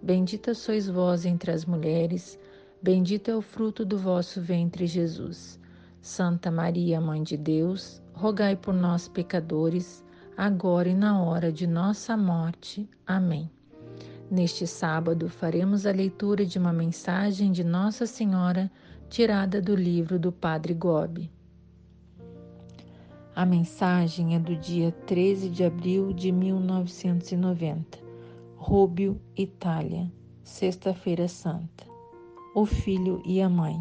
Bendita sois vós entre as mulheres, bendito é o fruto do vosso ventre, Jesus. Santa Maria, Mãe de Deus, rogai por nós, pecadores, agora e na hora de nossa morte. Amém. Neste sábado faremos a leitura de uma mensagem de Nossa Senhora tirada do livro do Padre Gobi. A mensagem é do dia 13 de abril de 1990 Rúbio, Itália, Sexta-feira Santa. O filho e a mãe.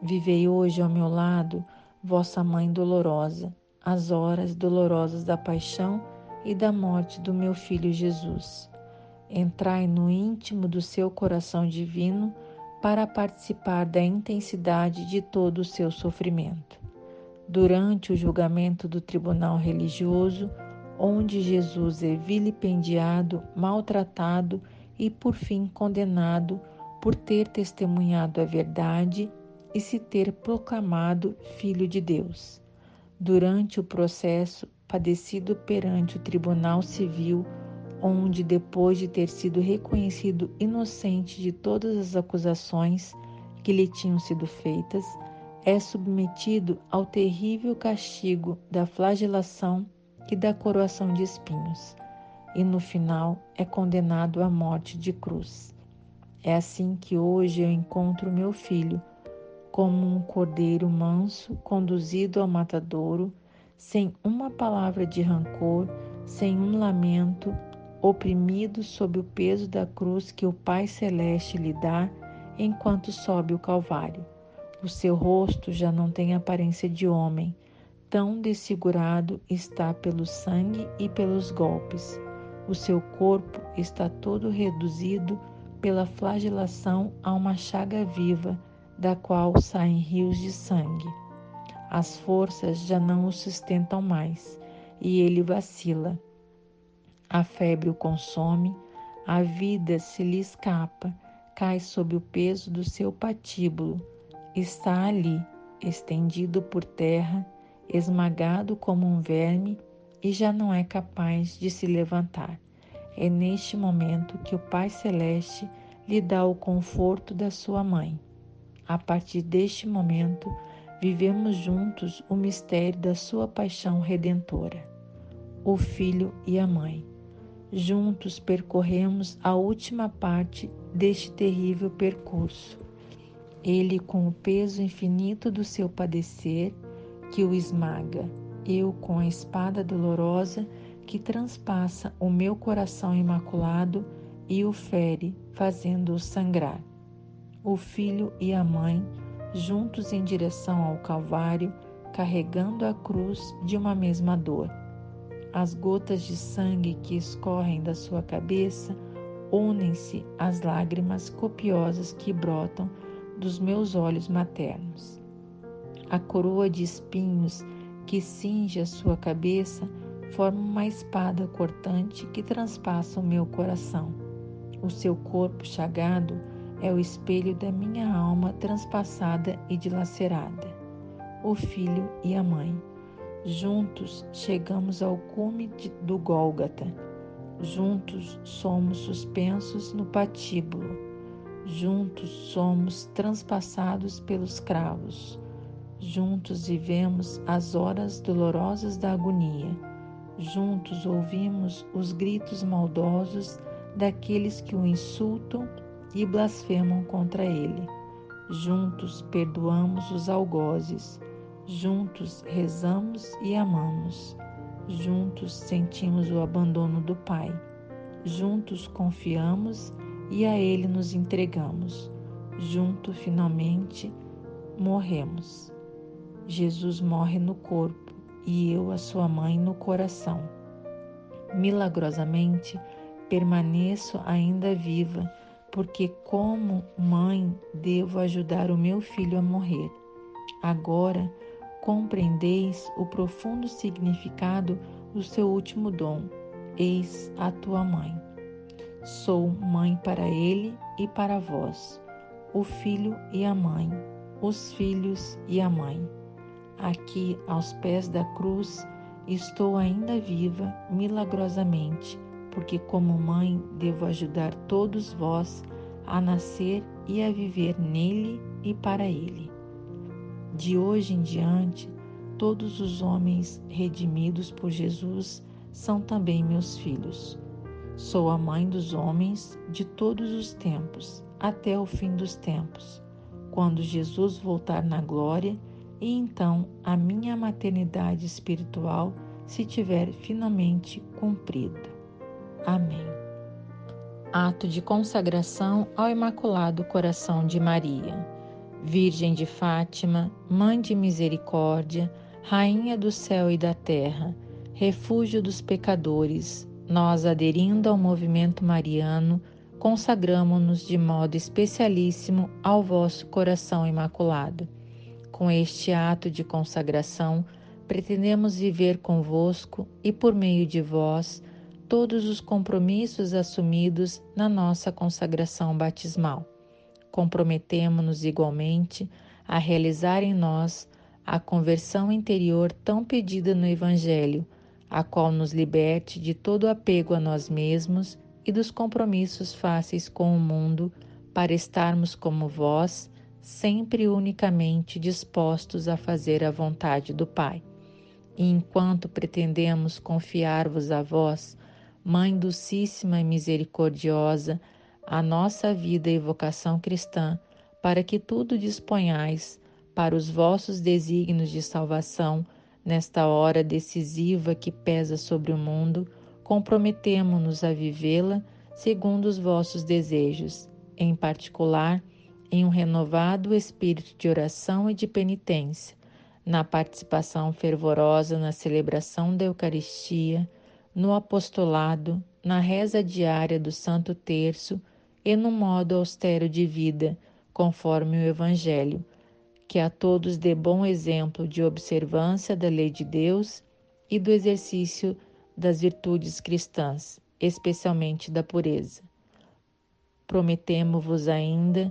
Vivei hoje ao meu lado, vossa mãe dolorosa, as horas dolorosas da paixão e da morte do meu filho Jesus. Entrai no íntimo do seu coração divino para participar da intensidade de todo o seu sofrimento. Durante o julgamento do tribunal religioso, onde Jesus é vilipendiado, maltratado e por fim condenado por ter testemunhado a verdade e se ter proclamado Filho de Deus. Durante o processo padecido perante o Tribunal Civil, onde, depois de ter sido reconhecido inocente de todas as acusações que lhe tinham sido feitas, é submetido ao terrível castigo da flagelação e da coroação de espinhos, e no final é condenado à morte de cruz. É assim que hoje eu encontro meu filho, como um cordeiro manso conduzido ao matadouro, sem uma palavra de rancor, sem um lamento, oprimido sob o peso da cruz que o Pai Celeste lhe dá enquanto sobe o Calvário. O seu rosto já não tem aparência de homem, tão desfigurado está pelo sangue e pelos golpes. O seu corpo está todo reduzido pela flagelação a uma chaga viva, da qual saem rios de sangue. As forças já não o sustentam mais e ele vacila. A febre o consome, a vida se lhe escapa, cai sob o peso do seu patíbulo. Está ali, estendido por terra, esmagado como um verme e já não é capaz de se levantar. É neste momento que o Pai Celeste lhe dá o conforto da sua mãe. A partir deste momento, vivemos juntos o mistério da sua paixão redentora. O Filho e a Mãe. Juntos percorremos a última parte deste terrível percurso. Ele, com o peso infinito do seu padecer, que o esmaga, eu com a espada dolorosa que transpassa o meu coração imaculado e o fere, fazendo-o sangrar. O filho e a mãe, juntos em direção ao Calvário, carregando a cruz de uma mesma dor. As gotas de sangue que escorrem da sua cabeça unem-se às lágrimas copiosas que brotam dos meus olhos maternos. A coroa de espinhos que cinge a sua cabeça forma uma espada cortante que transpassa o meu coração. O seu corpo chagado é o espelho da minha alma transpassada e dilacerada. O filho e a mãe. Juntos chegamos ao cume do Gólgata. Juntos somos suspensos no patíbulo. Juntos somos transpassados pelos cravos. Juntos vivemos as horas dolorosas da agonia. Juntos ouvimos os gritos maldosos daqueles que o insultam e blasfemam contra ele. Juntos perdoamos os algozes. Juntos rezamos e amamos. Juntos sentimos o abandono do Pai. Juntos confiamos e a Ele nos entregamos. Junto finalmente morremos. Jesus morre no corpo e eu, a sua mãe, no coração. Milagrosamente, permaneço ainda viva, porque, como mãe, devo ajudar o meu filho a morrer. Agora compreendeis o profundo significado do seu último dom. Eis a tua mãe. Sou mãe para ele e para vós, o filho e a mãe, os filhos e a mãe. Aqui, aos pés da cruz, estou ainda viva milagrosamente, porque, como mãe, devo ajudar todos vós a nascer e a viver nele e para ele. De hoje em diante, todos os homens redimidos por Jesus são também meus filhos. Sou a mãe dos homens de todos os tempos, até o fim dos tempos, quando Jesus voltar na glória e então a minha maternidade espiritual se tiver finalmente cumprido. Amém. Ato de consagração ao Imaculado Coração de Maria. Virgem de Fátima, Mãe de Misericórdia, Rainha do céu e da terra, refúgio dos pecadores, nós, aderindo ao movimento mariano, consagramos-nos de modo especialíssimo ao vosso coração imaculado. Com este ato de consagração, pretendemos viver convosco e por meio de vós todos os compromissos assumidos na nossa consagração batismal. Comprometemo-nos igualmente a realizar em nós a conversão interior tão pedida no Evangelho a qual nos liberte de todo apego a nós mesmos e dos compromissos fáceis com o mundo, para estarmos como vós, sempre unicamente dispostos a fazer a vontade do Pai. E enquanto pretendemos confiar-vos a vós, Mãe Dulcíssima e Misericordiosa, a nossa vida e vocação cristã, para que tudo disponhais para os vossos desígnios de salvação, Nesta hora decisiva que pesa sobre o mundo, comprometemo-nos a vivê-la segundo os vossos desejos, em particular, em um renovado espírito de oração e de penitência, na participação fervorosa na celebração da Eucaristia, no apostolado, na reza diária do Santo Terço e no modo austero de vida, conforme o Evangelho que a todos dê bom exemplo de observância da lei de Deus e do exercício das virtudes cristãs, especialmente da pureza. Prometemos-vos ainda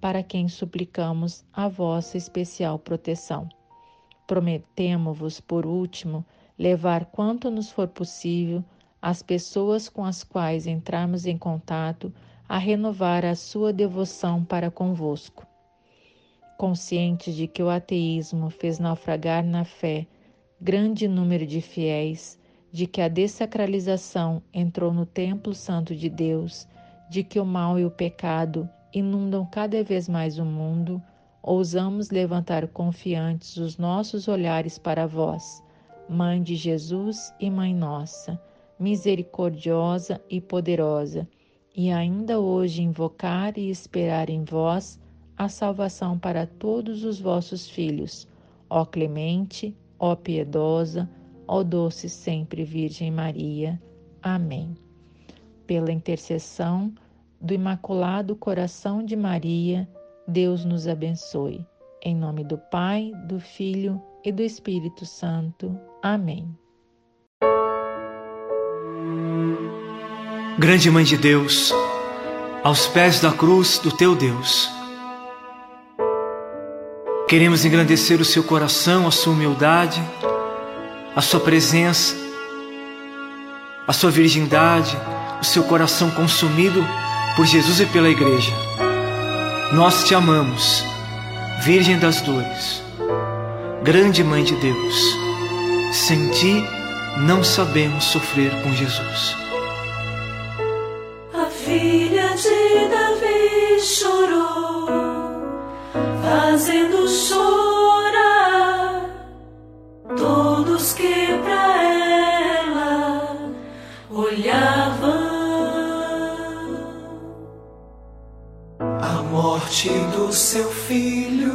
para quem suplicamos a vossa especial proteção. Prometemo-vos, por último, levar quanto nos for possível as pessoas com as quais entrarmos em contato a renovar a sua devoção para convosco conscientes de que o ateísmo fez naufragar na fé grande número de fiéis, de que a dessacralização entrou no templo santo de Deus, de que o mal e o pecado inundam cada vez mais o mundo, ousamos levantar confiantes os nossos olhares para vós, Mãe de Jesus e Mãe nossa, misericordiosa e poderosa, e ainda hoje invocar e esperar em vós a salvação para todos os vossos filhos, ó clemente, ó piedosa, ó doce sempre Virgem Maria. Amém. Pela intercessão do Imaculado Coração de Maria, Deus nos abençoe. Em nome do Pai, do Filho e do Espírito Santo. Amém. Grande Mãe de Deus, aos pés da cruz do teu Deus, Queremos engrandecer o seu coração, a sua humildade, a sua presença, a sua virgindade, o seu coração consumido por Jesus e pela Igreja. Nós te amamos, Virgem das Dores, grande Mãe de Deus. Sem ti não sabemos sofrer com Jesus. A filha de Davi chorou. fazendo chorar todos que pra ela olhavam. Morte do seu filho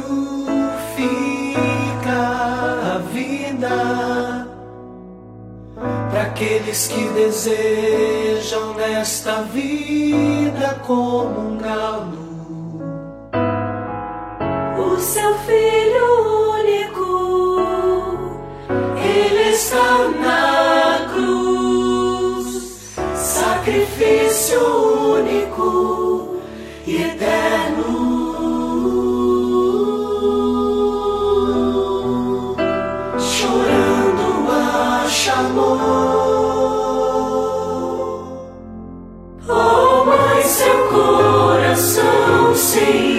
fica a vida para aqueles que desejam nesta vida como um galo o seu filho único, ele está na cruz, sacrifício único e eterno. Coração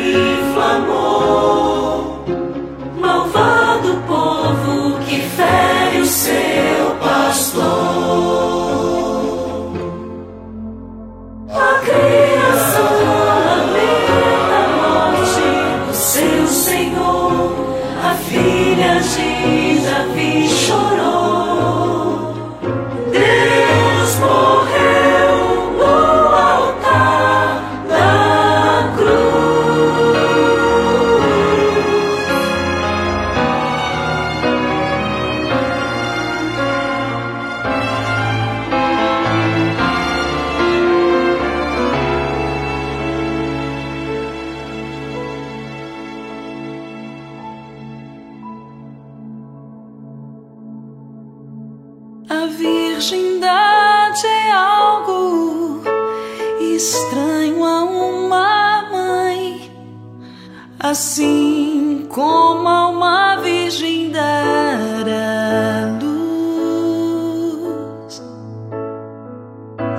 assim como a uma virgem dar a luz.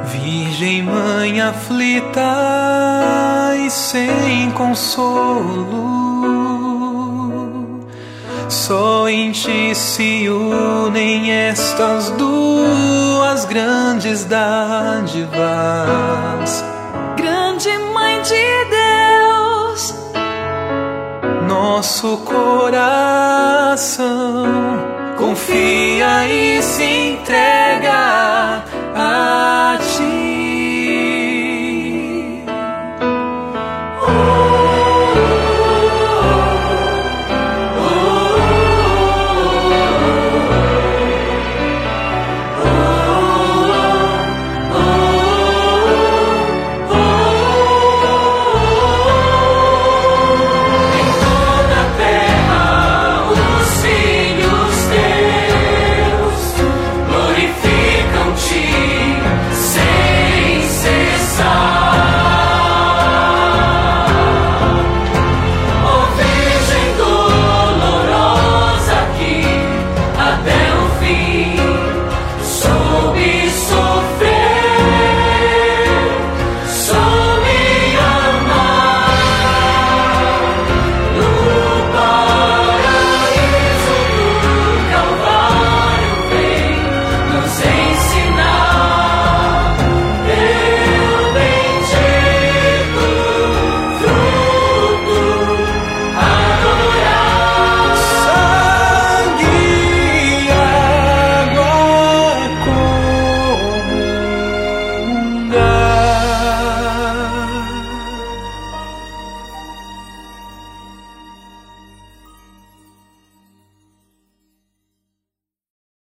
Virgem Mãe aflita e sem consolo, só em ti se unem estas duas grandes dádivas. Nosso coração. Confia e se entrega a